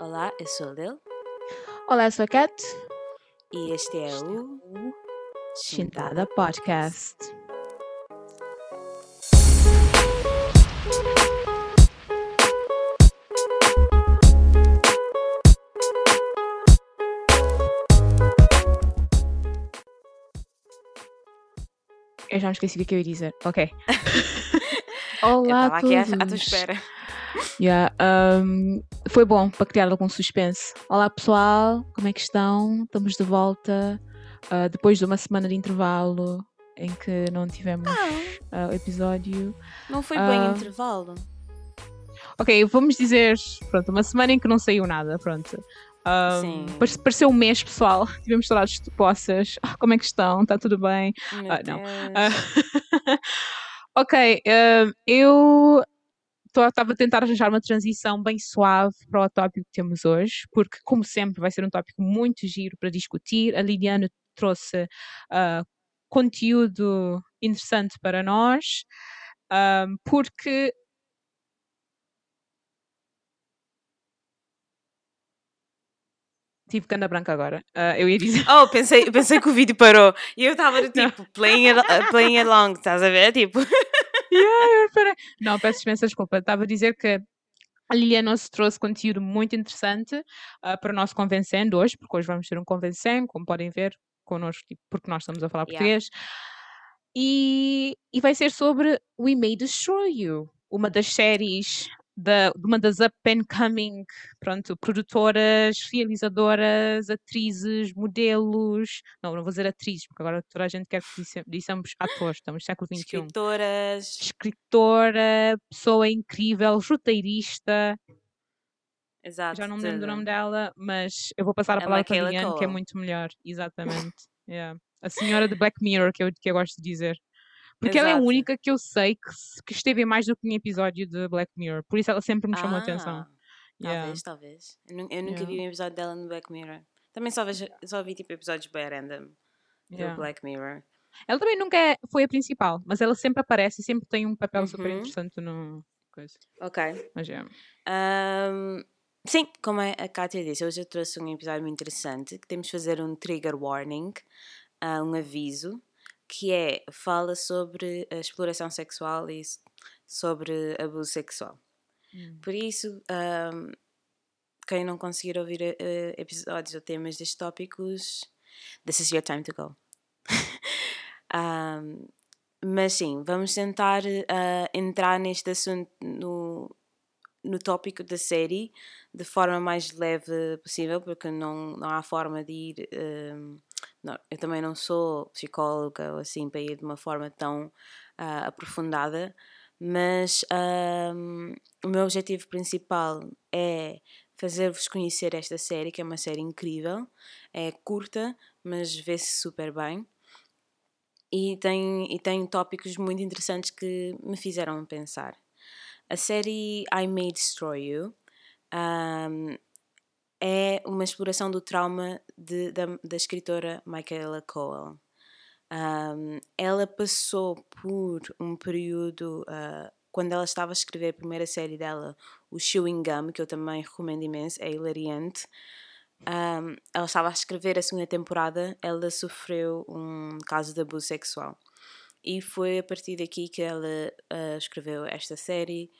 Olá, eu sou a Lil Olá, eu sou a Kat. e este é o. Chintada Podcast. Eu já me esqueci do que eu ia dizer. Ok. Eu Olá estava a aqui à, à tua espera. Yeah, um, foi bom para criar algum suspense. Olá pessoal, como é que estão? Estamos de volta uh, depois de uma semana de intervalo em que não tivemos Não, uh, episódio. não foi bem Ah. intervalo. Ok, vamos dizer, pronto, uma semana em que não saiu nada, pronto. Um, Pareceu um mês, pessoal. Tivemos saudades de poças. Ah, como é que estão? Está tudo bem? Ah, não. Ah, ok, eu estava a tentar arranjar uma transição bem suave para o tópico que temos hoje, porque, como sempre, vai ser um tópico muito giro para discutir. A Liliana trouxe ah, conteúdo interessante para nós, um, porque. Tive cana branca agora. Ah, eu ia dizer. Oh, pensei, pensei que o vídeo parou. E eu estava tipo, playing, al- uh, playing along, estás a ver? Tipo, Yeah, eu reparei. Não, peço imensa desculpa. Estava a dizer que a Liliana nos trouxe conteúdo muito interessante ah, para o nosso convencendo hoje, porque hoje vamos ter um convencendo, como podem ver connosco, tipo, porque nós estamos a falar Yeah. português. E, e vai ser sobre We May Destroy You, uma das séries da, de uma das up and coming, pronto, produtoras, realizadoras, atrizes, modelos. Não, não vou dizer atrizes, porque agora toda a gente quer que disse- dissemos atores, estamos no século XXI escritoras. escritora, pessoa incrível, roteirista. Exato. Já não me lembro do tudo. nome dela, mas eu vou passar a palavra para a Liliane, que é muito melhor. Exatamente. Yeah. A senhora de Black Mirror, que eu, que eu gosto de dizer. Porque ela é a Exato. única que eu sei que, que esteve em mais do que um episódio de Black Mirror. Por isso ela sempre me chamou a atenção. Ah, Yeah. Talvez, talvez. Eu, nu- eu nunca Yeah. vi um episódio dela no Black Mirror. Também só, vejo, só vi tipo episódios bem random do Yeah. Black Mirror. Ela também nunca é- foi a principal, mas ela sempre aparece e sempre tem um papel super Uhum. interessante no. Coisa. Ok. Mas é. Ahm, sim, como a a Kátia disse, hoje eu trouxe um episódio muito interessante que temos de fazer um trigger warning, ah, um aviso, que é, fala sobre a exploração sexual e sobre abuso sexual. Hum. Por isso, ahm, quem não conseguir ouvir eh, episódios ou temas destes tópicos, this is your time to go. Ahm, mas sim, vamos tentar ah, entrar neste assunto no, no tópico da série de forma mais leve possível, porque não, não há forma de ir. ahm, não, eu também não sou psicóloga ou assim para ir de uma forma tão ah, aprofundada, mas ahm, o meu objetivo principal é fazer-vos conhecer esta série, que é uma série incrível, é curta, mas vê-se super bem. E tem, e tem tópicos muito interessantes que me fizeram pensar. A série I May Destroy You ahm, é uma exploração do trauma de- da, da escritora Michaela Coel. Ahm, ela passou por um período, ah, quando ela estava a escrever a primeira série dela, o Chewing Gum, que eu também recomendo imenso, é hilariante. Ahm, ela estava a escrever a segunda temporada, ela sofreu um caso de abuso sexual. E foi a partir daqui que ela ah, escreveu esta série.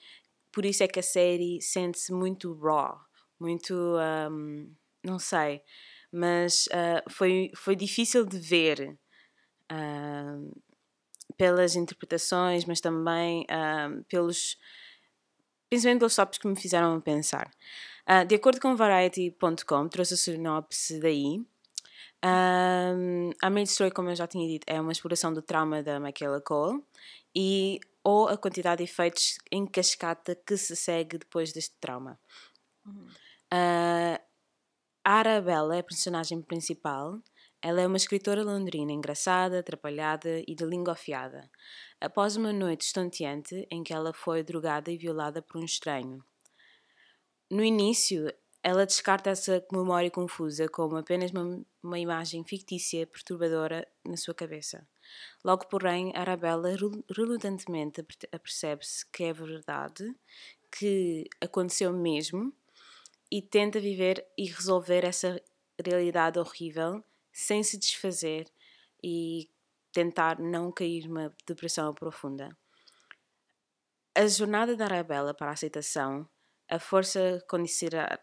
Por isso é que a série sente-se muito raw, muito. ahm, não sei, mas ah, foi, foi difícil de ver ahm, pelas interpretações, mas também ahm, pelos. principalmente pelos tópicos que me fizeram pensar. Ah, de acordo com Variety.com, trouxe a sinopse daí. Um, a Maid Story, como eu já tinha dito, é uma exploração do trauma da Michaela Cole e ou a quantidade de efeitos em cascata que se segue depois deste trauma. Ah, a Arabella é a personagem principal. Ela é uma escritora londrina engraçada, atrapalhada e de língua afiada. Após uma noite estonteante em que ela foi drogada e violada por um estranho. No início, ela descarta essa memória confusa como apenas uma, uma imagem fictícia perturbadora na sua cabeça. Logo, porém, Arabella rel- relutantemente apercebe-se que é verdade, que aconteceu mesmo e tenta viver e resolver essa realidade horrível sem se desfazer e tentar não cair numa depressão profunda. A jornada da Arabella para a aceitação a força considerar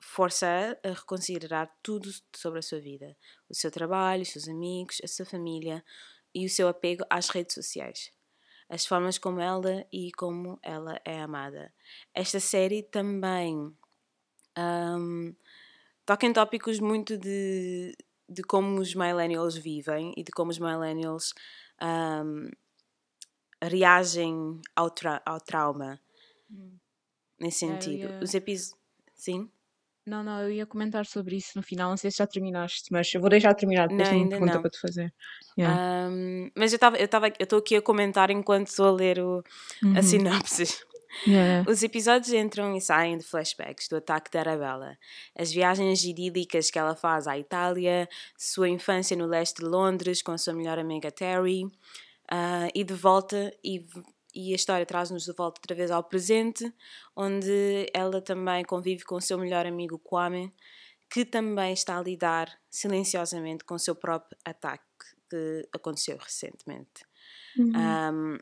força a reconsiderar tudo sobre a sua vida, o seu trabalho, os seus amigos, a sua família e o seu apego às redes sociais, as formas como ela e como ela é amada. Esta série também um, toca em tópicos muito de, de como os millennials vivem e de como os millennials um, reagem ao, tra ao trauma. Hum. Nesse é, sentido. Ia... Os episódios. Sim? Não, não, eu ia comentar sobre isso no final. Não sei se já terminaste, mas eu vou deixar terminar. Depois não, tenho uma pergunta não. para te fazer. Yeah. Um, mas eu estava, eu estava, eu estou aqui a comentar enquanto estou a ler o, uhum. a sinopse. Yeah. Os episódios entram e saem de flashbacks do ataque da Arabella, as viagens idílicas que ela faz à Itália, sua infância no leste de Londres com a sua melhor amiga Terry, uh, e de volta e e a história traz-nos de volta outra vez ao presente, onde ela também convive com o seu melhor amigo Kwame, que também está a lidar silenciosamente com o seu próprio ataque que aconteceu recentemente. Uhum. Um,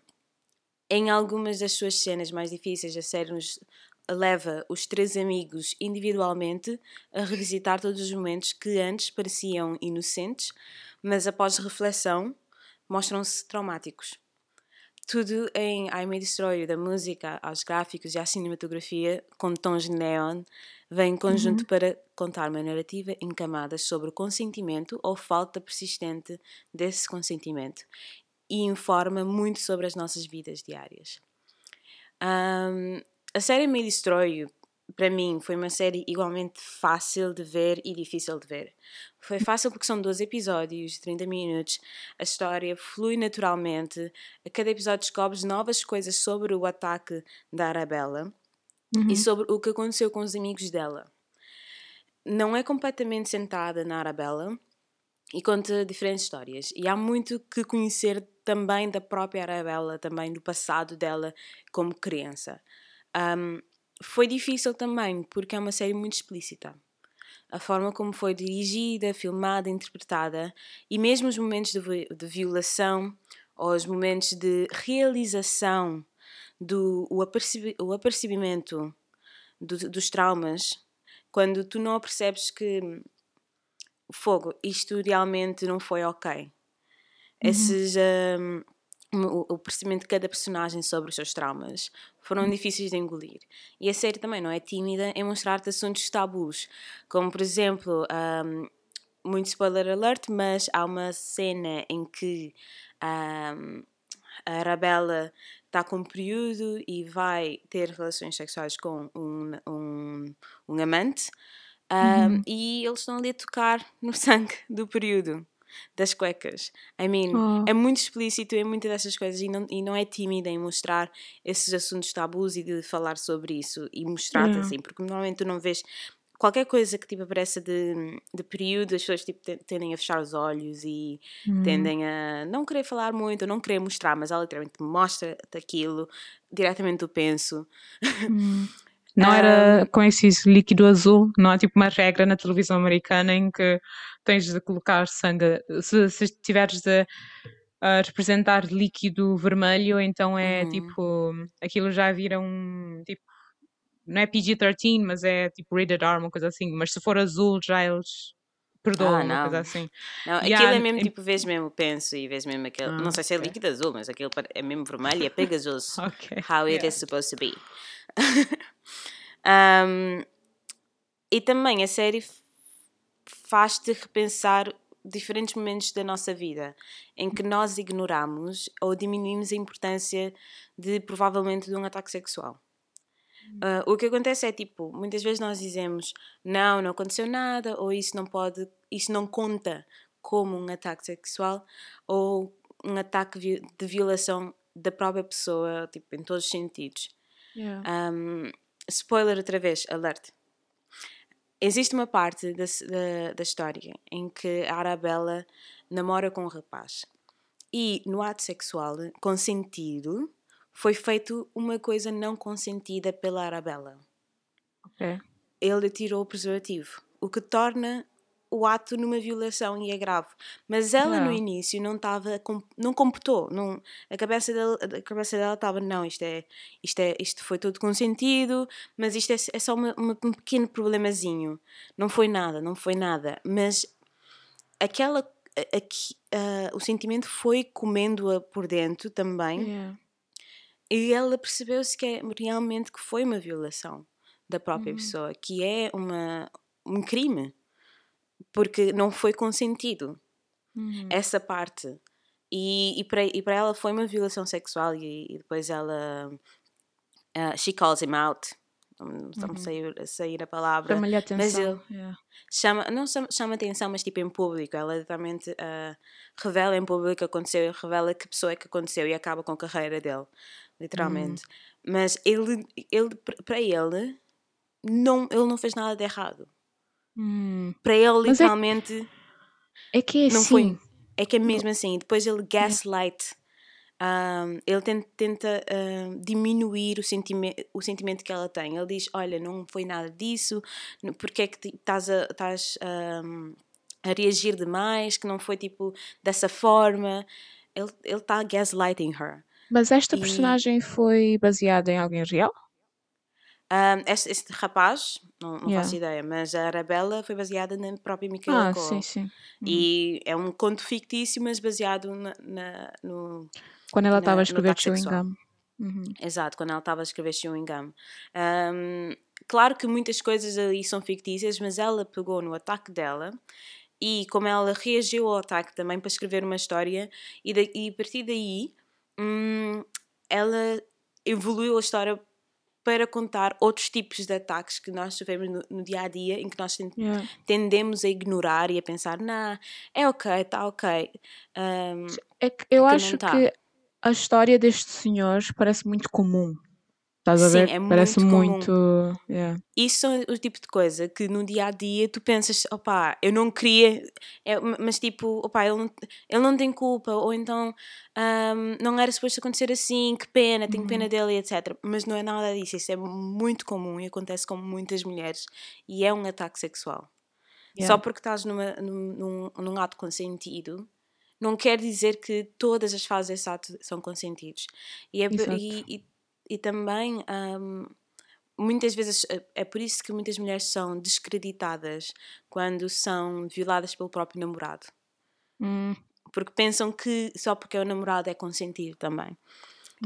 em algumas das suas cenas mais difíceis, a série nos leva os três amigos individualmente a revisitar todos os momentos que antes pareciam inocentes, mas após reflexão mostram-se traumáticos. Tudo em I May Destroy da música aos gráficos e à cinematografia, com tons de neon, vem em conjunto uhum. para contar uma narrativa em camadas sobre o consentimento ou falta persistente desse consentimento e informa muito sobre as nossas vidas diárias. Um, a série May Destroy para mim, foi uma série igualmente fácil de ver e difícil de ver. Foi fácil porque são 12 episódios, 30 minutos, a história flui naturalmente, a cada episódio descobres novas coisas sobre o ataque da Arabella uhum. e sobre o que aconteceu com os amigos dela. Não é completamente centrada na Arabella e conta diferentes histórias. E há muito que conhecer também da própria Arabella, também do passado dela como criança. Um, foi difícil também, porque é uma série muito explícita. A forma como foi dirigida, filmada, interpretada e mesmo os momentos de, de violação ou os momentos de realização do o, apercebi, o apercebimento do, dos traumas, quando tu não percebes que fogo, isto realmente não foi ok. Uhum. Esses. Um, o, percebimento de cada personagem sobre os seus traumas foram uhum. difíceis de engolir. E a série também não é tímida em mostrar-te assuntos tabus, como por exemplo, um, muito spoiler alert, mas há uma cena em que um, a Arabella está com um período e vai ter relações sexuais com um, um, um amante. Um, uhum. E eles estão ali a tocar no sangue do período das cuecas. I mean, oh. é muito explícito em muitas dessas coisas e não, e não é tímida em mostrar esses assuntos tabus e de falar sobre isso e mostrar-te yeah. assim, porque normalmente tu não vês qualquer coisa que tipo apareça de, de período, as pessoas tipo, tendem a fechar os olhos e hum. tendem a não querer falar muito, não querer mostrar, mas ela literalmente mostra-te aquilo diretamente do penso. Hum. Não era com esse líquido azul, não há tipo uma regra na televisão americana em que tens de colocar sangue. Se, se tiveres de uh, representar líquido vermelho, então é uhum. tipo. Aquilo já vira um. Tipo, não é PG-13, mas é tipo rated R, uma coisa assim. Mas se for azul, já eles perdoam, ah, uma coisa assim. Não, aquilo yeah, é mesmo tipo, vês mesmo penso e vês mesmo aquele. Ah, não sei se é okay. líquido azul, mas aquilo é mesmo vermelho e é pegajoso. okay. How it yeah. is supposed to be. um, e também a série faz-te repensar diferentes momentos da nossa vida em que nós ignoramos ou diminuímos a importância de provavelmente de um ataque sexual. Uh, o que acontece é tipo, muitas vezes nós dizemos não, não aconteceu nada, ou isso não pode, isso não conta como um ataque sexual, ou um ataque de violação da própria pessoa, tipo, em todos os sentidos. Yeah. Um, spoiler outra vez, alert. Existe uma parte da, da, da história em que a Arabella namora com um rapaz e no ato sexual consentido foi feito uma coisa não consentida pela Arabella. Ok. ele tirou o preservativo, o que torna o ato numa violação e é grave. Mas ela no início não estava, não comportou, não, a cabeça dela, a cabeça dela estava não, isto é, isto é, isto foi tudo consentido, mas isto é, é só uma, uma, um pequeno problemazinho. Não foi nada, não foi nada, mas aquela aqui, uh, o sentimento foi comendo-a por dentro também. Yeah. E ela percebeu-se que é, realmente que foi uma violação da própria uhum. pessoa, que é uma, um crime porque não foi consentido uhum. essa parte. E, e, para, e ela foi uma violação sexual e, e depois ela uh, she calls him out não uhum. sair, sair a palavra chama-lhe atenção mas ele yeah. chama, não chama, chama atenção mas tipo em público ela literalmente uh, revela em público o que aconteceu revela que pessoa é que aconteceu e acaba com a carreira dele literalmente uhum. mas ele, ele para ele não, ele não fez nada de errado Hum. Para ele, é literalmente. É, que é não assim. Foi, é que é mesmo assim. Depois ele gaslight. Um, ele tenta, tenta diminuir o, sentime o sentimento que ela tem. Ele diz: Olha, não foi nada disso, porque é que estás a, estás, um, a reagir demais? Que não foi tipo dessa forma. Ele está gaslighting her. Mas esta e... personagem foi baseada em alguém real? Um, este, este, rapaz, não, não yeah. faço ideia, mas a Arabella foi baseada na própria Michaela ah, Cole. Sim, sim. Uhum. E é um conto fictício, mas baseado na, na no. Quando ela estava a escrever Chewing Gum. Uhum. Exato, quando ela estava a escrever Chewing Gum. Um, claro que muitas coisas ali são fictícias, mas ela pegou no ataque dela e como ela reagiu ao ataque também para escrever uma história, e, de, e a partir daí hum, ela evoluiu a história para contar outros tipos de ataques que nós sofremos no, no dia a dia, em que nós yeah. tendemos a ignorar e a pensar, não, é ok, está ok. Um, é que eu acho tá. que a história destes senhores parece muito comum. Estás a ver? Sim, é Parece muito. muito yeah. Isso é o tipo de coisa que no dia a dia tu pensas, opá, eu não queria, é, mas tipo, opá, ele não, ele não tem culpa, ou então um, não era suposto acontecer assim, que pena, tenho uhum. pena dele, etc. Mas não é nada disso, isso é muito comum e acontece com muitas mulheres e é um ataque sexual. Yeah. Só porque estás numa, num, num, num ato consentido não quer dizer que todas as fases desse ato são consentidos. E, é, e, e, e também um, muitas vezes eh, é por isso que muitas mulheres são descreditadas quando são violadas pelo próprio namorado. Hum. Porque pensam que só porque é o namorado é consentir também.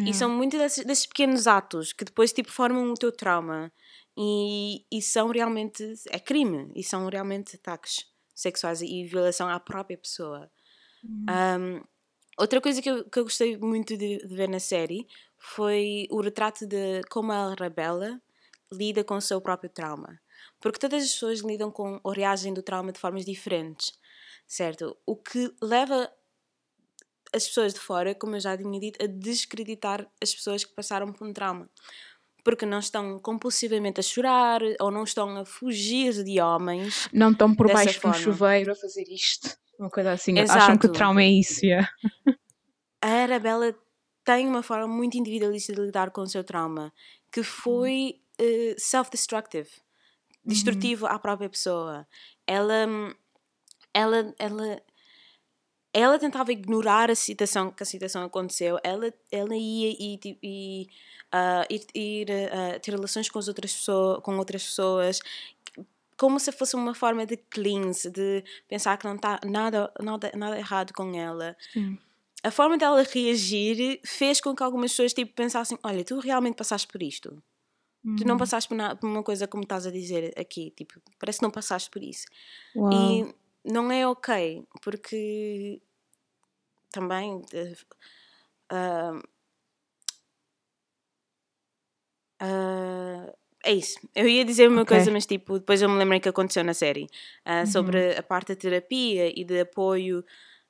E são muitos desses, desses, pequenos atos que depois tipo formam o teu trauma e, e são realmente é crime e são realmente ataques sexuais e violação à própria pessoa. Uhum. Um, outra coisa que eu, que eu gostei muito de, de, ver na série foi o retrato de como a Arabella lida com o seu próprio trauma. Porque todas as pessoas lidam com ou reagem do trauma de formas diferentes, certo? O que leva as pessoas de fora, como eu já tinha dito, a descreditar as pessoas que passaram por um trauma. Porque não estão compulsivamente a chorar ou não estão a fugir de homens. Não estão por baixo do chuveiro a fazer isto. Uma coisa assim. Exato. Acham que o trauma é isso. Yeah. A Arabella tem uma forma muito individualista de lidar com o seu trauma, que foi uh, self-destructive, destrutivo uhum. à própria pessoa. Ela, ela, ela, ela tentava ignorar a situação que a situação aconteceu. Ela, ela ia e, e uh, ir, ir uh, ter relações com as outras pessoas, com outras pessoas como se fosse uma forma de cleanse, de pensar que não está nada, nada, nada errado com ela. Sim a forma dela reagir fez com que algumas pessoas tipo, pensassem: olha, tu realmente passaste por isto. Uhum. Tu não uhum. passaste por, por, uma coisa como estás a dizer aqui, tipo, parece que não passaste por isso. Uau. E não é ok, porque também. Uh, uh, é isso. Eu ia dizer uma okay. coisa, mas tipo, depois eu me lembrei que aconteceu na série uh, uhum. sobre a parte da terapia e de apoio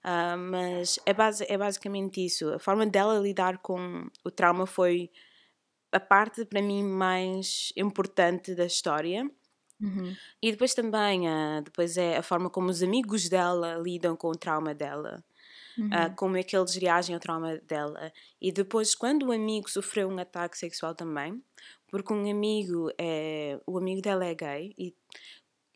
Uh, mas é, base, é basicamente isso. A forma dela lidar com o trauma foi a parte, para mim, mais importante da história. Uhum. E depois também, uh, depois é a forma como os amigos dela lidam com o trauma dela. uhum. uh, como é que eles reagem ao trauma dela. E depois, quando o amigo sofreu um ataque sexual também, porque um amigo, é, o amigo dela é gay e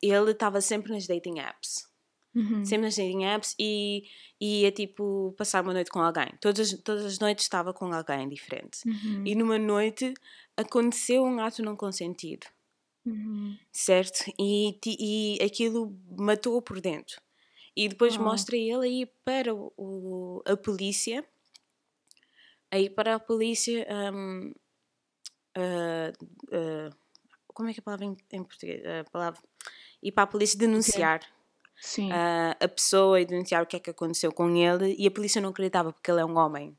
ele estava sempre nas dating apps. Uhum. Sempre nas dating apps e ia tipo passar uma noite com alguém. Todas, todas as noites estava com alguém diferente. Uhum. E numa noite aconteceu um ato não consentido. Uhum. Certo? E, e aquilo matou por dentro. E depois oh. mostra ele aí para o, a polícia. Aí para a polícia. Um, uh, uh, como é que é a palavra em, em português? A palavra. E para a polícia denunciar. Okay. Uh, a pessoa e denunciar o que é que aconteceu com ele e a polícia não acreditava porque ele é um homem.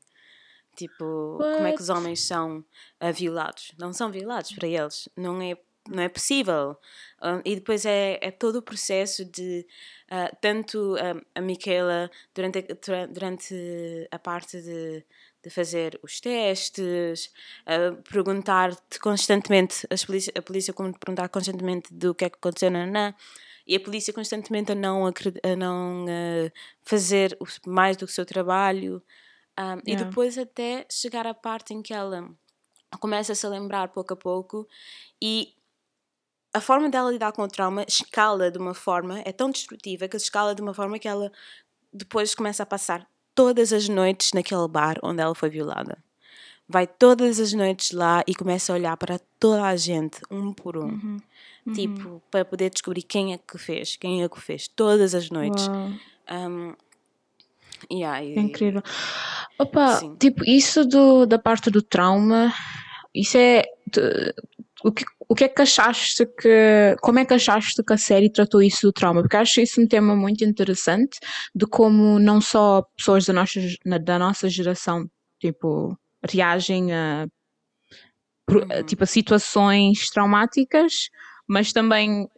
Tipo, What? como é que os homens são uh, violados? Não são violados para eles. Não é não é possível. Uh, e depois é, é todo o processo de uh, tanto a Micaela durante a, durante a parte de, de fazer os testes, perguntar-te constantemente, as polícia, a polícia como perguntar constantemente do que é que aconteceu, não, não, e a polícia constantemente a não, a não fazer mais do que o seu trabalho. Um, yeah. E depois até chegar à parte em que ela começa a se lembrar pouco a pouco e a forma dela lidar com o trauma escala de uma forma, é tão destrutiva que escala de uma forma que ela depois começa a passar todas as noites naquele bar onde ela foi violada. Vai todas as noites lá e começa a olhar para toda a gente, um por um. Uhum. Uhum. Tipo, para poder descobrir quem é que fez, quem é que fez, todas as noites. Um, yeah, é incrível. Opa, sim. tipo, isso do, da parte do trauma, isso é. o que, o que é que achaste que. Como é que achaste que a série tratou isso do trauma? Porque acho isso um tema muito interessante de como não só pessoas da nossa, da nossa geração, tipo, reagem a, uhum. tipo, a situações traumáticas, mas também,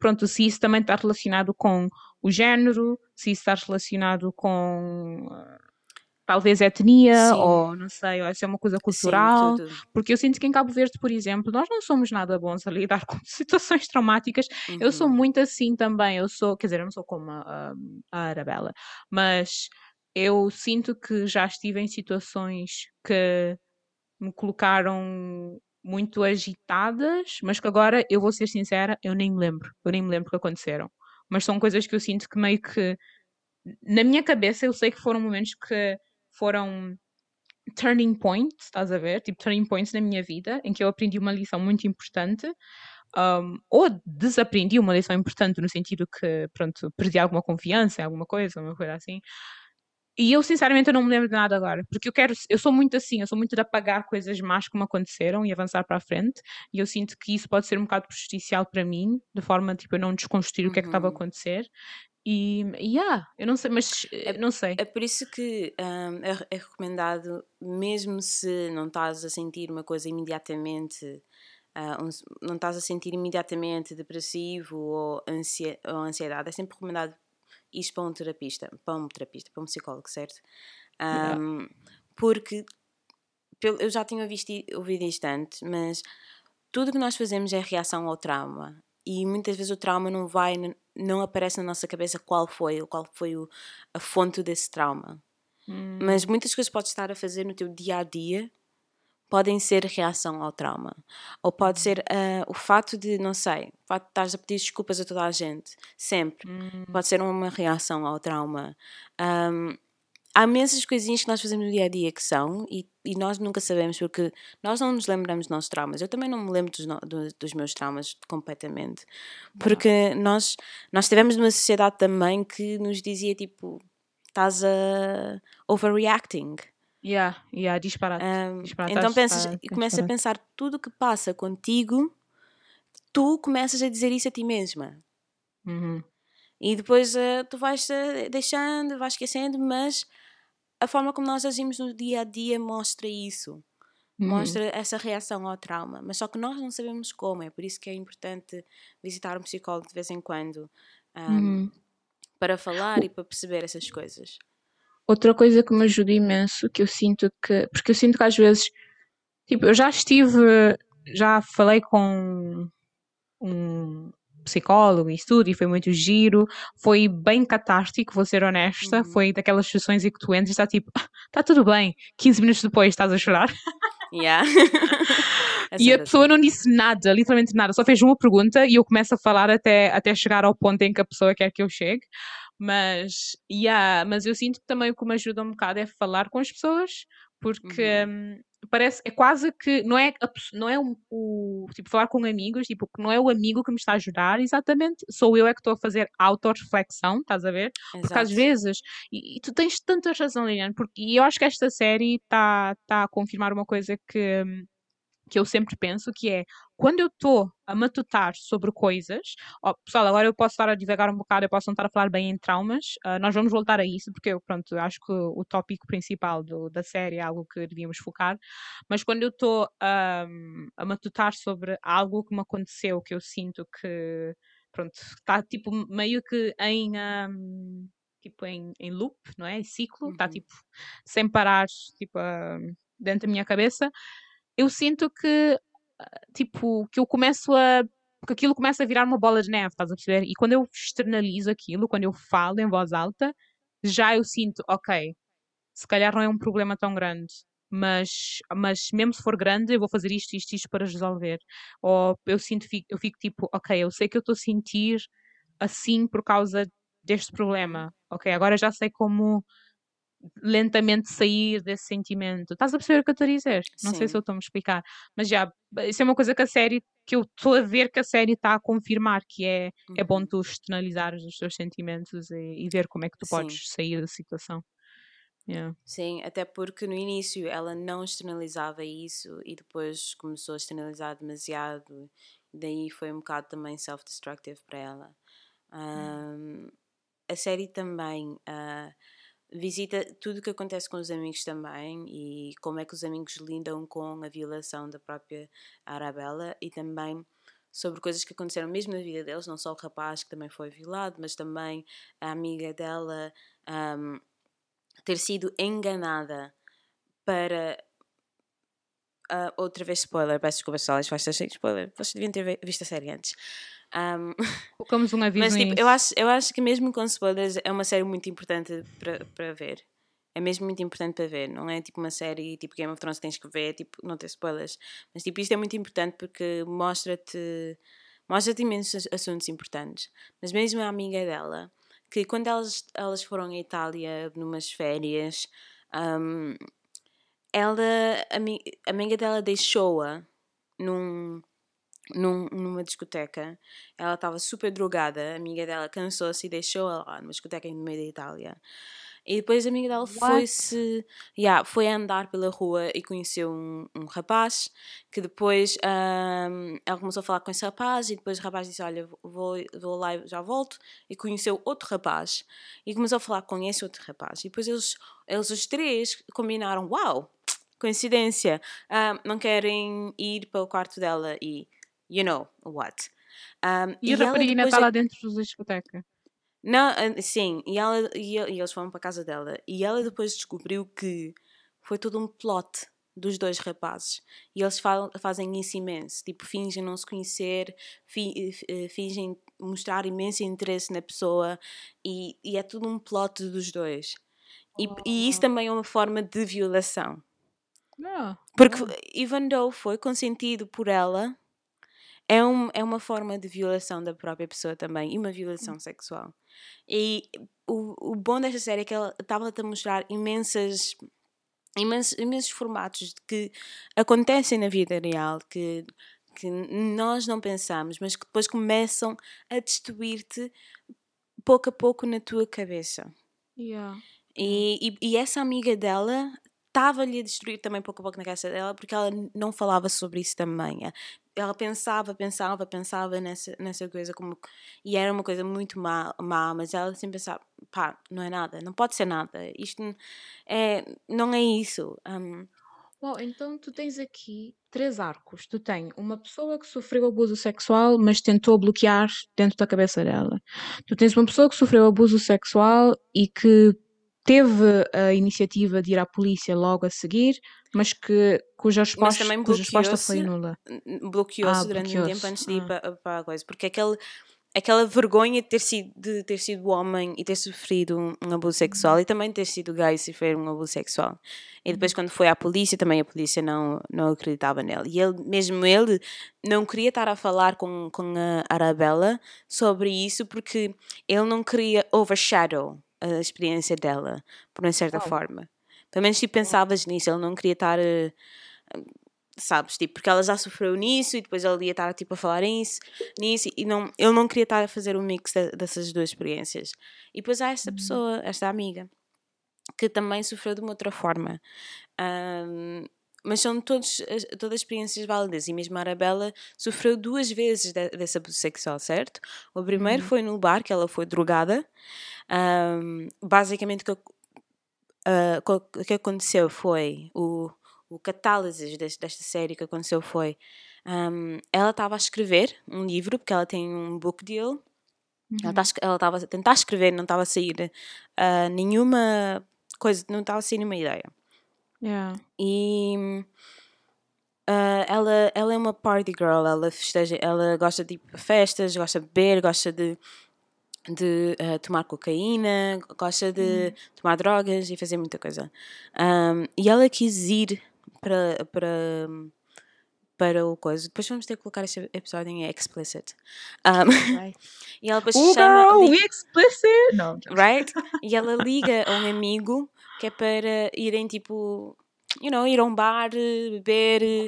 pronto, se isso também está relacionado com o género, se isso está relacionado com talvez etnia, Sim. ou não sei, ou se é uma coisa cultural. Sim, porque eu sinto que em Cabo Verde, por exemplo, nós não somos nada bons a lidar com situações traumáticas. Uhum. Eu sou uhum. muito assim também. Eu sou, quer dizer, eu não sou como a, a Arabella, mas eu sinto que já estive em situações que me colocaram muito agitadas, mas que agora, eu vou ser sincera, eu nem me lembro. Eu nem me lembro que aconteceram. Mas são coisas que eu sinto que meio que na minha cabeça eu sei que foram momentos que foram turning points, estás a ver? Tipo, turning points na minha vida, em que eu aprendi uma lição muito importante. Um, ou desaprendi uma lição importante no sentido que, pronto, perdi alguma confiança alguma coisa, uma coisa assim. E eu, sinceramente, eu não me lembro de nada agora, porque eu quero, eu sou muito assim, eu sou muito de apagar coisas más que me aconteceram e avançar para a frente, e eu sinto que isso pode ser um bocado prejudicial para mim, de forma, tipo, eu não desconstruir uhum. o que é que estava a uhum. acontecer, e, yeah, eu não sei, mas é, não sei. É por isso que um, é, é, recomendado, mesmo se não estás a sentir uma coisa imediatamente, uh, um, não estás a sentir imediatamente depressivo ou, ansia, ou ansiedade, é sempre recomendado ir para um terapista, para um terapista, para um psicólogo, certo? Um, yeah. Porque eu já tinha visto, ouvido isto antes, mas tudo que nós fazemos é reação ao trauma e muitas vezes o trauma não vai, não aparece na nossa cabeça qual foi, qual foi o, a fonte desse trauma. Hum. Mas muitas coisas podes estar a fazer no teu dia a dia podem ser reação ao trauma. Ou pode ser uh, o fato de, não sei, o fato de estás a pedir desculpas a toda a gente, sempre. Hum. Pode ser uma reação ao trauma. Um, há imensas coisinhas que nós fazemos no dia a dia que são e, e nós nunca sabemos porque nós não nos lembramos dos nossos traumas. Eu também não me lembro dos, no, dos, dos meus traumas completamente porque não. nós, nós estivemos numa sociedade também que nos dizia tipo estás a overreacting. Yeah, yeah, disparate. Um, disparate então pensas, e começas a pensar tudo o que passa contigo, tu começas a dizer isso a ti mesma. Uhum. E depois uh, tu vais uh, deixando, vais esquecendo, mas a forma como nós agimos no dia a dia mostra isso. Uhum. Mostra essa reação ao trauma. Mas só que nós não sabemos como. É por isso que é importante visitar um psicólogo de vez em quando um, uhum. para falar e para perceber essas coisas. Outra coisa que me ajuda imenso, que eu sinto que. Porque eu sinto que às vezes. Tipo, eu já estive. Já falei com um, psicólogo e tudo, e foi muito giro, foi bem catártico, vou ser honesta, Uhum. foi daquelas sessões em que tu entras e está tipo, está tudo bem, 15 minutos depois estás a chorar. Yeah. É E a pessoa assim. não disse nada, literalmente nada, só fez uma pergunta e eu começo a falar até, até chegar ao ponto em que a pessoa quer que eu chegue. Mas, yeah, mas eu sinto que também o que me ajuda um bocado é falar com as pessoas, porque hum, parece, é quase que não é, a não é o, o- tipo falar com amigos, tipo, não é o amigo que me está a ajudar, exatamente, sou eu é que estou a fazer autorreflexão, estás a ver? Porque às Exato. vezes, e, e tu tens tanta razão, Liliane, porque e eu acho que esta série está tá a confirmar uma coisa que, hum, que eu sempre penso, que é quando eu estou a matutar sobre coisas, ó, pessoal, agora eu posso estar a divagar um bocado, eu posso não estar a falar bem em traumas, ah, nós vamos voltar a isso, porque eu, pronto, acho que o tópico principal do- da série é algo que devíamos focar, mas quando eu estou ahm, a matutar sobre algo que me aconteceu, que eu sinto que, pronto, está tipo meio que em. ahm, Tipo em, em loop, não é? Em ciclo, está Uhum. tipo sem parar, tipo, ahm, dentro da minha cabeça. Eu sinto que tipo, que eu começo a. que aquilo começa a virar uma bola de neve, estás a perceber? E quando eu externalizo aquilo, quando eu falo em voz alta, já eu sinto, ok, se calhar não é um problema tão grande, mas, mas mesmo se for grande, eu vou fazer isto, isto, isto para resolver. Ou eu sinto, eu fico tipo, ok, eu sei que eu estou a sentir assim por causa deste problema. Ok, agora já sei como lentamente sair desse sentimento. Estás a perceber o que eu estou a dizer? Não sei se Sim. eu estou a me explicar, mas já, isso é uma coisa que a série, que eu estou a ver que a série está a confirmar, que é, é bom Uhum. tu externalizares os teus sentimentos e, e ver como é que tu Sim. podes sair da situação. Yeah. Sim, até porque no início ela não externalizava isso e depois começou a externalizar demasiado, daí foi um bocado também self-destructive para ela. Ahm, a série também ah, visita tudo o que acontece com os amigos também e como é que os amigos lidam com a violação da própria Arabella e também sobre coisas que aconteceram mesmo na vida deles, não só o rapaz que também foi violado, mas também a amiga dela ahm, ter sido enganada para. Ah, outra vez spoiler, peço desculpa vai ser cheio de spoiler. Vocês deviam ter vi- visto a série antes. Ahm, Colocamos um aviso mas tipo, eu acho, eu acho que mesmo com spoilers é uma série muito importante para, ver. É mesmo muito importante para ver, não é tipo uma série tipo Game of Thrones que tens que ver, tipo, não ter spoilers. Mas tipo, isto é muito importante porque mostra-te mostra-te imensos assuntos importantes. Mas mesmo a amiga dela, que quando elas, elas foram à Itália numas férias, ahm, ela, a, mi- a amiga dela deixou-a num, num- numa discoteca. Ela estava super drogada. A amiga dela cansou-se e deixou-a lá numa discoteca no meio da Itália. E depois a amiga dela foi-se. Yeah, foi andar pela rua e conheceu um, um rapaz que depois ahm, ela começou a falar com esse rapaz e depois o rapaz disse: Olha, vou, vou lá e já volto. E conheceu outro rapaz e começou a falar com esse outro rapaz. E depois eles, eles os três combinaram: Uau, coincidência, não querem ir para o quarto dela e you know what. Ahm, E a ela rapariga está é- lá dentro da discoteca. não, ah, sim, e, ela, e, e eles foram para a casa dela. E ela depois descobriu que foi todo um plot dos dois rapazes. E eles fa- fazem isso imenso. Tipo, fingem não se conhecer, fi- eh, fingem mostrar imenso interesse na pessoa. E, e é tudo um plot dos dois. E, e isso também é uma forma de violação. Yeah. Porque, yeah. even though foi consentido por ela, é, um, é uma forma de violação da própria pessoa também e uma violação sexual. E o, o bom desta série é que ela estava-te a mostrar imensas, imensos, imensos formatos que acontecem na vida real, que, que nós não pensamos, mas que depois começam a destruir-te pouco a pouco na tua cabeça. Yeah. E, e, e essa amiga dela estava-lhe a destruir também pouco a pouco na cabeça dela porque ela não falava sobre isso também. Eh, Ela pensava, pensava, pensava nessa, nessa coisa como. E era uma coisa muito má, má mas ela sempre pensava: pá, não é nada, não pode ser nada, isto é, não é isso. Um, Uau, então tu tens aqui três arcos. Tu tens uma pessoa que sofreu abuso sexual, mas tentou bloquear dentro da cabeça dela. Tu tens uma pessoa que sofreu abuso sexual e que teve a iniciativa de ir à polícia logo a seguir, mas que cuja mas resposta, também cuja resposta foi nula. bloqueou-se Ah, durante um tempo antes de ir Ah. para, para a coisa, porque aquele, aquela vergonha de ter sido, de ter sido homem e ter sofrido um, um abuso sexual e também ter sido gay e sofrer um abuso sexual. E depois, quando foi à polícia, também a polícia não, não acreditava nele. E ele, mesmo ele, não queria estar a falar com, com a Arabella sobre isso porque ele não queria overshadow a experiência dela, por uma certa oh. forma. Pelo menos, tipo, pensavas nisso. Ele não queria estar. Uh, sabes? Tipo, porque ela já sofreu nisso e depois ele ia estar tipo, a falar nisso, nisso e não, ele não queria estar a fazer um mix de, dessas duas experiências. E depois há esta uhum. pessoa, esta amiga, que também sofreu de uma outra forma. Um, mas são todos, todas experiências válidas. E mesmo a Arabella sofreu duas vezes de, desse abuso sexual, certo? O primeiro uhum. foi no bar, que ela foi drogada. Um, basicamente, o que, uh, que aconteceu foi o, o catálise deste, desta série que aconteceu foi um, ela estava a escrever um livro, porque ela tem um book deal. Uhum. Ela estava a tentar escrever, não estava a sair uh, nenhuma coisa, não estava a sair nenhuma ideia. Yeah. E uh, ela, ela é uma party girl, ela, festeja, ela gosta de ir para festas, gosta de beber, gosta de, de uh, tomar cocaína, gosta de uhum. tomar drogas e fazer muita coisa. Um, e ela quis ir para, para, para o coisa. Depois vamos ter que colocar este episódio em explicit. Um, right. e ela depois chama. Girl, explicit! No, right? E ela liga a um amigo que é para irem tipo. You know, ir a um bar, beber.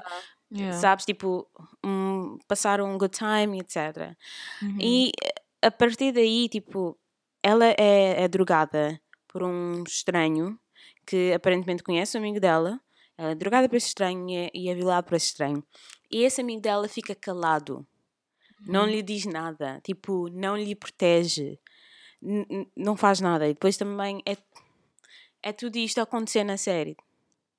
Yeah. Sabes, tipo, um, passar um good time, etc. Uhum. E a partir daí, tipo, ela é, é drogada por um estranho que aparentemente conhece o amigo dela uh, drogada por esse estranho e é, e é violada por esse estranho. E esse amigo dela fica calado, não uhum. lhe diz nada, tipo, não lhe protege, não faz nada. E depois também é, é tudo isto a acontecer na série.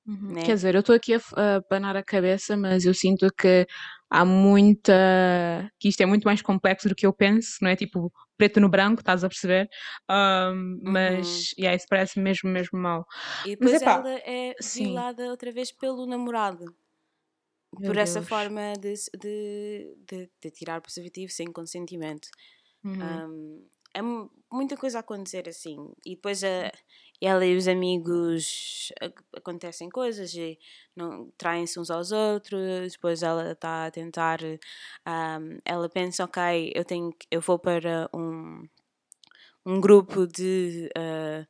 Uhum. Né? Quer dizer, eu estou aqui a, a panar a cabeça, mas eu sinto que há muita. que isto é muito mais complexo do que eu penso, não é? Tipo, preto no branco, estás a perceber? Um, mas, uhum. yeah, isso parece mesmo, mesmo mal. E depois mas, ela é violada sim. outra vez pelo namorado. Meu por Deus. essa forma de, de, de, de, tirar preservativo sem consentimento. Uhum. Um, é muita coisa a acontecer assim. E depois a, ela e os amigos acontecem coisas e não traem-se uns aos outros. Depois ela está a tentar. Um, ela pensa, ok, eu tenho, eu vou para um, um grupo de uh,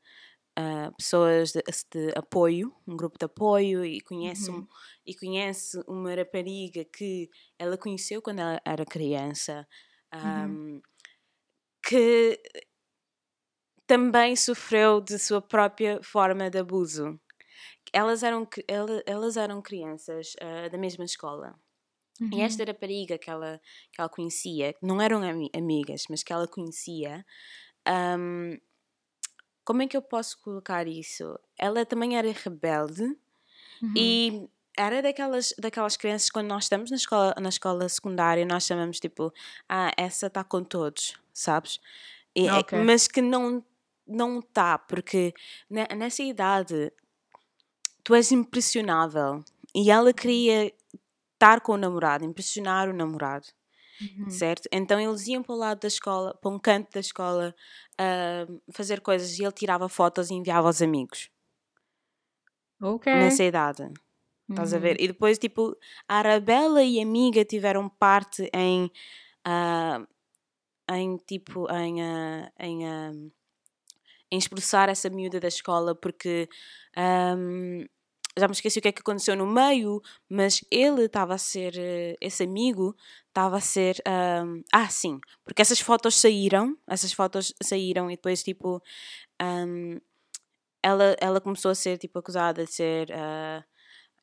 uh, pessoas de, de, apoio, um grupo de apoio e conhece, uhum. um, e conhece uma rapariga que ela conheceu quando ela era criança. Um, uhum. Que também sofreu de sua própria forma de abuso. Elas eram, elas eram crianças uh, da mesma escola. Uhum. E esta rapariga que ela, que ela conhecia, não eram amigas, mas que ela conhecia, um, como é que eu posso colocar isso? Ela também era rebelde uhum. e era daquelas, daquelas crianças quando nós estamos na escola, na escola secundária, nós chamamos tipo, ah, essa está com todos, sabes? E, okay. Mas que não não está, porque nessa idade tu és impressionável e ela queria estar com o namorado, impressionar o namorado. Uhum. Certo? Então eles iam para o lado da escola, para um canto da escola, uh, fazer coisas e ele tirava fotos e enviava aos amigos. Ok. Nessa idade. Uhum. Estás a ver? Uhum. E depois, tipo, a Arabella e a amiga tiveram parte em. Uh, em tipo, em. Uh, em em expulsar essa miúda da escola porque um, já me esqueci o que é que aconteceu no meio, mas ele estava a ser, eh, esse amigo estava a ser, um, ah sim, porque essas fotos saíram, essas fotos saíram e depois tipo, um, ela, ela começou a ser tipo acusada de ser, uh,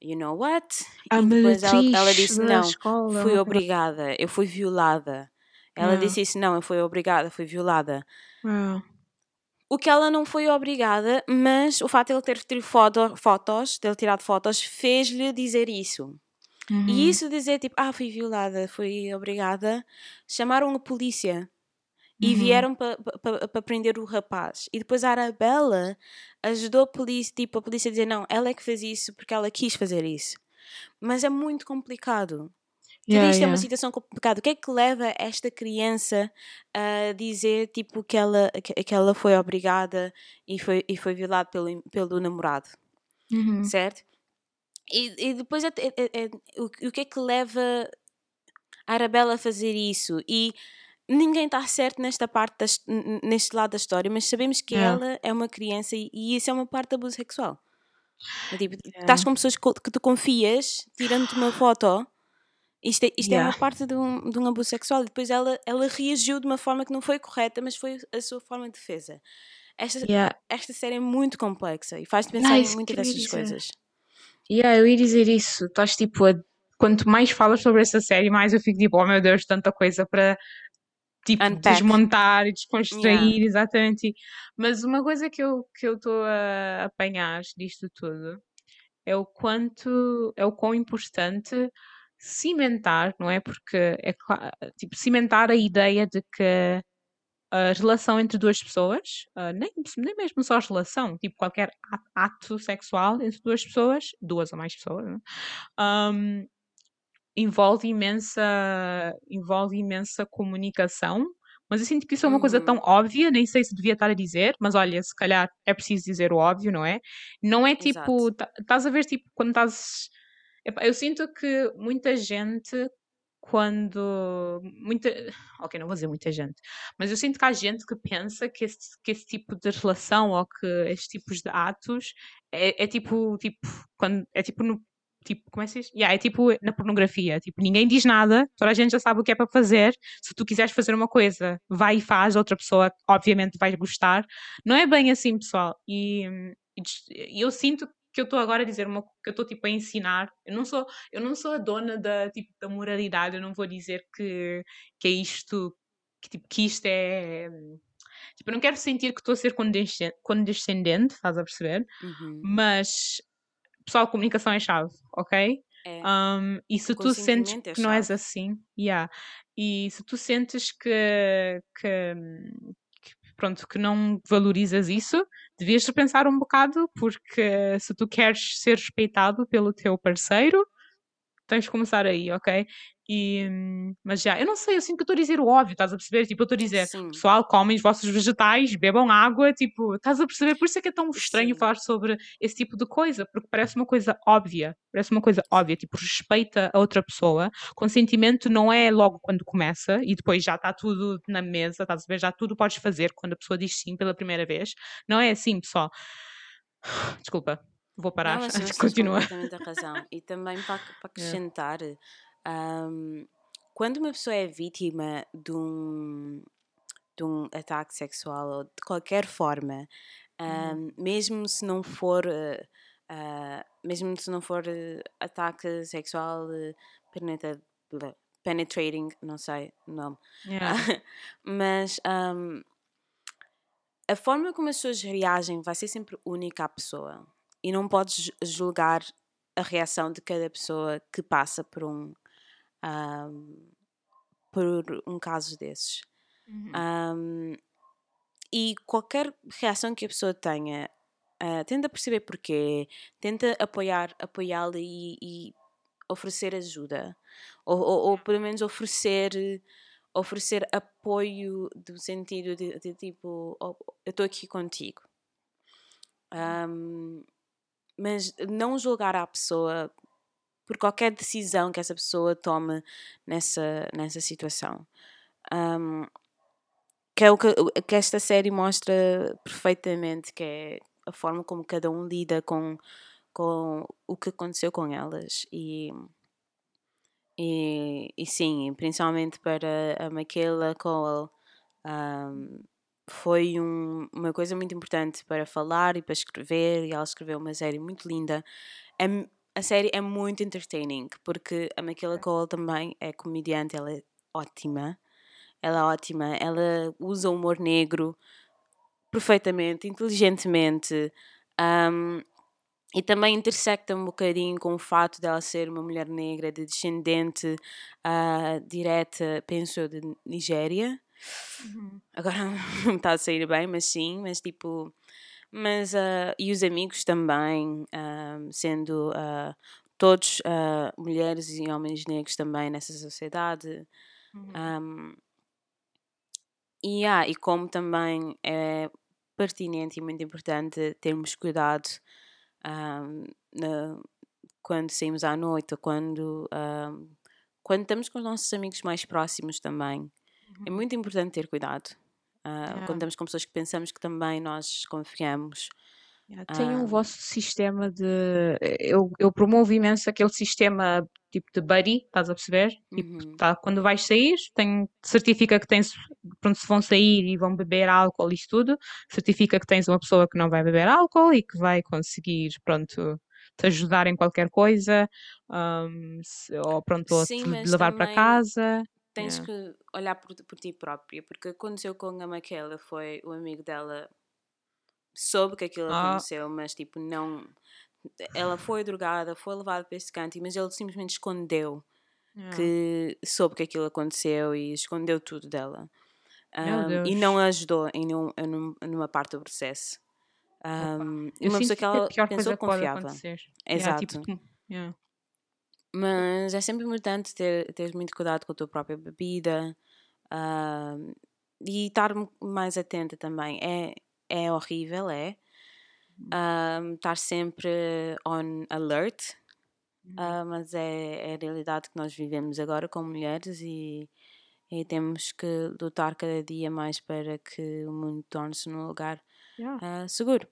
you know what? A e depois ela, ela disse, não, escola. fui obrigada, eu fui violada. Ela disse isso, não, eu fui obrigada, fui violada. O que ela não foi obrigada, mas o fato de ele ter tido foto, fotos, de ele tirado fotos, fez-lhe dizer isso. Uhum. E isso dizer tipo, ah, fui violada, fui obrigada, chamaram a polícia e uhum. vieram para pa, pa, prender o rapaz. E depois a Arabella ajudou a polícia, tipo, a polícia a dizer, não, ela é que fez isso porque ela quis fazer isso. Mas é muito complicado. Yeah, isto yeah. é uma situação complicada. O que é que leva esta criança a dizer tipo que ela, que, ela foi obrigada e foi, e foi violada pelo, pelo namorado? Uhum. Certo? E, e depois é, é, é, o, o que é que leva a Arabella a fazer isso? E ninguém está certo nesta parte, das, neste lado da história, mas sabemos que ela é uma criança e, e isso é uma parte de abuso sexual. Tipo, estás com pessoas que tu confias, tirando-te uma foto isto, é, isto yeah. é uma parte de um, de um abuso sexual. E depois ela, ela reagiu de uma forma que não foi correta, mas foi a sua forma de defesa. Esta, yeah. esta série é muito complexa e faz-te pensar em muitas dessas dizer. coisas. Yeah, eu ia dizer isso. Estás tipo a... Quanto mais falas sobre essa série, mais eu fico tipo, oh meu Deus, tanta coisa para tipo, desmontar e desconstruir, yeah. exatamente. Mas uma coisa que eu que estou a apanhar disto tudo é o quanto, é o quão importante cimentar, não é? Porque é tipo, cimentar a ideia de que a relação entre duas pessoas, uh, nem, nem mesmo só a relação, tipo qualquer ato sexual entre duas pessoas, duas ou mais pessoas, um, envolve imensa envolve imensa comunicação mas eu sinto que isso é uma coisa tão uhum. óbvia, nem sei se devia estar a dizer, mas olha, se calhar é preciso dizer o óbvio, não é? Não é tipo, estás a ver tipo quando estás eu sinto que muita gente quando muita ok não vou dizer muita gente mas eu sinto que há gente que pensa que esse, que esse tipo de relação ou que estes tipos de atos é, é tipo tipo quando é tipo no tipo, como é que? Yeah, é tipo na pornografia, tipo, ninguém diz nada, toda a gente já sabe o que é para fazer. Se tu quiseres fazer uma coisa, vai e faz, outra pessoa obviamente vai gostar. Não é bem assim, pessoal. E eu sinto que eu estou agora a dizer uma que eu estou tipo a ensinar. Eu não sou eu não sou a dona da tipo da moralidade. Eu não vou dizer que que é isto que tipo que isto é tipo eu não quero sentir que estou a ser condescendente, estás a perceber? Uhum. Mas pessoal, comunicação é chave, ok? É. Um, e se tu sentes é que não és assim, yeah. e se tu sentes que, que, pronto, que não valorizas isso, devias repensar um bocado, porque se tu queres ser respeitado pelo teu parceiro, tens de começar aí, ok? E, mas já, eu não sei, eu sinto que estou a dizer o óbvio, estás a perceber? Tipo, eu estou a dizer, Sim. pessoal, comem os vossos vegetais, bebam água, tipo, estás a perceber? Por isso é que é tão estranho Sim. falar sobre esse tipo de coisa, porque parece uma coisa óbvia, parece uma coisa óbvia, tipo, respeita a outra pessoa. Consentimento não é logo quando começa e depois já está tudo na mesa, estás a ver? Já tudo podes fazer quando a pessoa diz sim pela primeira vez. Não é assim, pessoal. Desculpa, vou parar, não, mas continua. Razão. E também para, para acrescentar. É um, quando uma pessoa é vítima de um, de um ataque sexual ou de qualquer forma, um, uhum. mesmo se não for uh, uh, mesmo se não for uh, ataque sexual penetra, penetrating, não sei o nome, yeah. mas um, a forma como as pessoas reagem vai ser sempre única à pessoa e não podes julgar a reação de cada pessoa que passa por um um, por um caso desses. Uhum. Um, e qualquer reação que a pessoa tenha, uh, tenta perceber porquê, tenta apoiar, apoiá-la e, e, oferecer ajuda, ou, ou, ou, pelo menos oferecer oferecer apoio do sentido de, de tipo oh, eu estou aqui contigo um, mas não julgar a pessoa por qualquer decisão que essa pessoa tome nessa, nessa situação. Um, que é o que, que esta série mostra perfeitamente, que é a forma como cada um lida com, com o que aconteceu com elas. E, e, e sim, principalmente para a Michaela Cole, um, foi um, uma coisa muito importante para falar e para escrever, e ela escreveu uma série muito linda. É, a série é muito entertaining, porque a Michaela Cole também é comediante, ela é ótima. Ela é ótima, ela usa o humor negro perfeitamente, inteligentemente. Um, e também intersecta um bocadinho com o fato dela ser uma mulher negra de descendente uh, direta, penso de Nigéria. Uhum. Agora não está a sair bem, mas sim, mas tipo mas uh, e os amigos também, uh, sendo uh, todos, mulheres e homens negros também nessa sociedade. Uhum. Um, e, ah, e como também é pertinente e muito importante termos cuidado um, na, quando saímos à noite ou quando, um, quando estamos com os nossos amigos mais próximos também. Uhum. É muito importante ter cuidado. Uh, yeah. Quando estamos com pessoas que pensamos que também nós confiamos. Tenham um, o vosso sistema de. Eu, eu promovo imenso aquele sistema tipo de buddy, estás a perceber? Tipo, uhum. tá, quando vais sair, tem, certifica que tens. Pronto, se vão sair e vão beber álcool, e tudo, certifica que tens uma pessoa que não vai beber álcool e que vai conseguir, pronto, te ajudar em qualquer coisa, um, ou pronto, Sim, te levar para casa. Tens yeah. que olhar por, por ti própria, porque aconteceu com a Michaela, foi o amigo dela soube que aquilo ah. aconteceu, mas tipo, não. Ela foi drogada, foi levada para esse canto, mas ele simplesmente escondeu yeah. que soube que aquilo aconteceu e escondeu tudo dela. Um, e não a ajudou em, nenhum, em numa parte do processo. Um, uma pessoa que ela que pensou que confiava. Exato. Yeah, tipo, yeah. Mas é sempre importante ter, ter muito cuidado com a tua própria bebida uh, e estar mais atenta também. É, é horrível, é. Um, estar sempre on alert, uh, mas é, é, a realidade que nós vivemos agora como mulheres e, e temos que lutar cada dia mais para que o mundo torne-se num lugar yeah. uh, seguro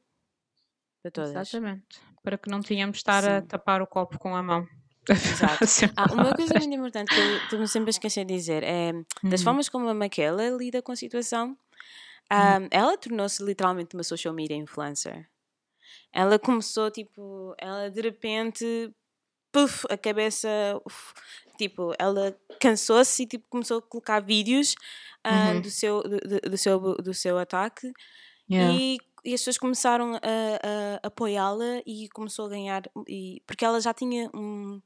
para todas. Exatamente, para que não tenhamos de estar Sim. a tapar o copo com a mão. Exato. ah, uma coisa muito importante que eu estou sempre a esquecer de dizer é das uhum. formas como a Michaela lida com a situação um, ela tornou-se literalmente uma social media influencer. Ela começou, tipo, ela de repente, puff, a cabeça, uf, tipo, ela cansou-se e tipo, começou a colocar vídeos uh, uhum. do, seu, do, do, seu, do seu ataque yeah. e, e as pessoas começaram a, a apoiá-la e começou a ganhar, e, porque ela já tinha um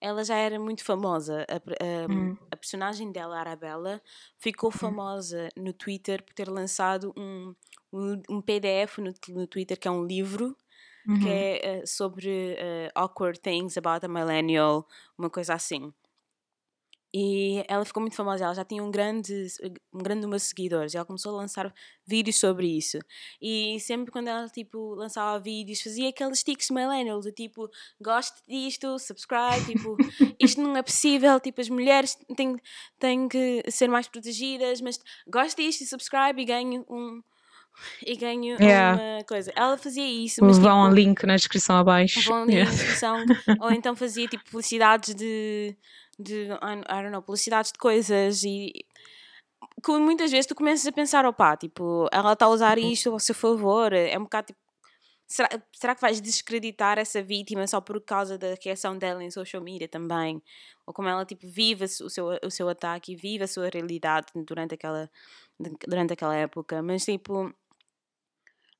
ela já era muito famosa. A, a, hum. a personagem dela, Arabella, ficou hum. famosa no Twitter por ter lançado um, um, um PDF no, no, Twitter que é um livro. Uhum. Que é uh, sobre uh, awkward things about a millennial, uma coisa assim. E ela ficou muito famosa, ela já tinha um grande, um grande número de seguidores, ela começou a lançar vídeos sobre isso. E sempre quando ela tipo, lançava vídeos, fazia aqueles tics millennials, do tipo, gosto disto, subscribe, tipo, isto não é possível, tipo, as mulheres têm, têm que ser mais protegidas, mas gosto disto, subscribe e ganho um, e ganho yeah. uma coisa. Ela fazia isso. Mas, vão tipo, um link na descrição abaixo. Vão um link yeah. na descrição. ou então fazia tipo publicidades de de, I don't know, publicidades de coisas e que muitas vezes tu começas a pensar, opá, tipo, ela está a usar uhum. isto ao seu favor, é um bocado tipo, será, será que vais descreditar essa vítima só por causa da reação dela em social media também? Ou como ela, tipo, vive o seu, o seu ataque e vive a sua realidade durante aquela, durante aquela época, mas tipo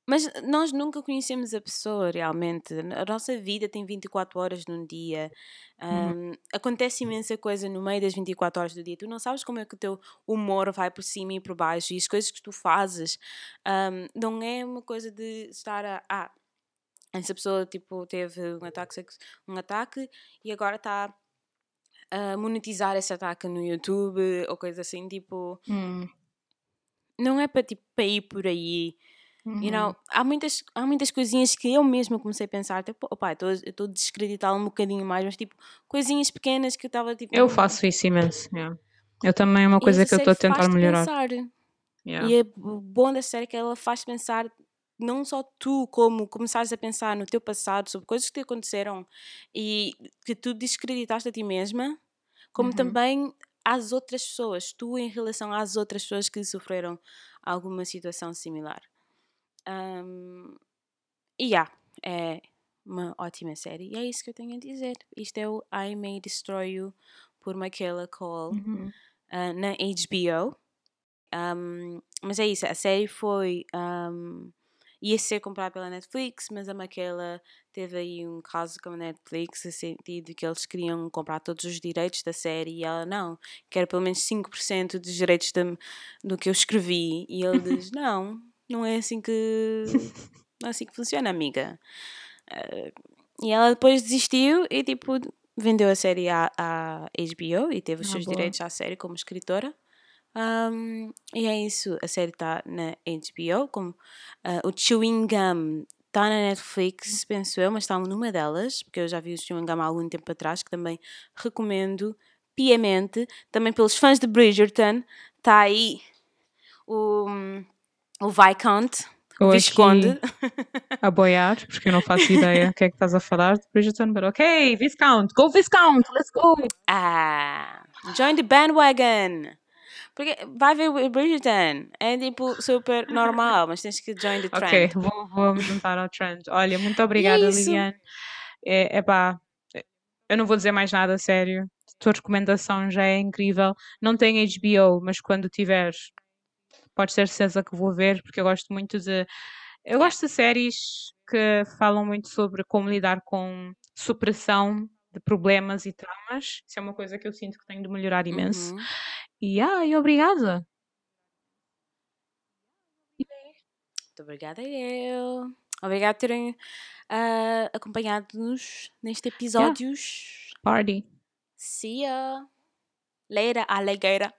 mas nós nunca conhecemos a pessoa realmente. A nossa vida tem 24 horas num dia. Um, uhum. Acontece imensa coisa no meio das 24 horas do dia. Tu não sabes como é que o teu humor vai por cima e por baixo e as coisas que tu fazes. Um, não é uma coisa de estar a. Ah, essa pessoa tipo, teve um ataque, um ataque e agora está a monetizar esse ataque no YouTube ou coisa assim. Tipo. Hum. Não é para tipo, ir por aí Uhum. You know, há, muitas, há muitas coisinhas que eu mesma comecei a pensar, tipo, opa, estou a descreditá-la um bocadinho mais, mas tipo, coisinhas pequenas que eu estava tipo. Eu faço isso imenso, yeah. Eu também é uma coisa que eu estou a tentar melhorar. Pensar. Yeah. E é bom da série que ela faz pensar não só tu, como começares a pensar no teu passado, sobre coisas que te aconteceram e que tu descreditaste a ti mesma, como uhum. também às outras pessoas, tu em relação às outras pessoas que sofreram alguma situação similar. Um, e yeah, é uma ótima série. E é isso que eu tenho a dizer. Isto é o I May Destroy You por Michaela Cole uhum. uh, na HBO. Um, mas é isso, a série foi. Um, ia ser comprada pela Netflix, mas a Michaela teve aí um caso com a Netflix, no sentido que eles queriam comprar todos os direitos da série e ela não, quer pelo menos 5% dos direitos de, do que eu escrevi. E ele diz: Não, não é assim que. Não é assim que funciona, amiga. Uh, e ela depois desistiu e tipo vendeu a série à, à HBO e teve os Ah, seus boa. direitos à série como escritora. Um, e é isso, a série está na HBO, como ah, o Chewing Gum está na Netflix, penso eu, mas está numa delas, porque eu já vi o Chewing Gum há algum tempo atrás, que também recomendo piamente, também pelos fãs de Bridgerton, está aí o, o Viscount, Eu Visconde. a boiar, porque eu não faço ideia o que é que estás a falar de Bridgerton, mas ok, Viscount, go Viscount, let's go! Ah, join the bandwagon. Porque vai ver o Bridgerton. É tipo super normal, mas tens que join the trend. Ok, vou, vou me juntar ao trend. Olha, muito obrigada, isso. Liliane. É, epá, eu não vou dizer mais nada, sério. A tua recomendação já é incrível. Não tenho HBO, mas quando tiveres, podes ter certeza que vou ver, porque eu gosto muito de. Eu gosto de séries que falam muito sobre como lidar com supressão de problemas e traumas. Isso é uma coisa que eu sinto que tenho de melhorar imenso. Uhum. E ai, obrigada. Muito obrigada eu. Obrigada por terem ah, acompanhado-nos neste episódio. Party. See ya. Later, alligator.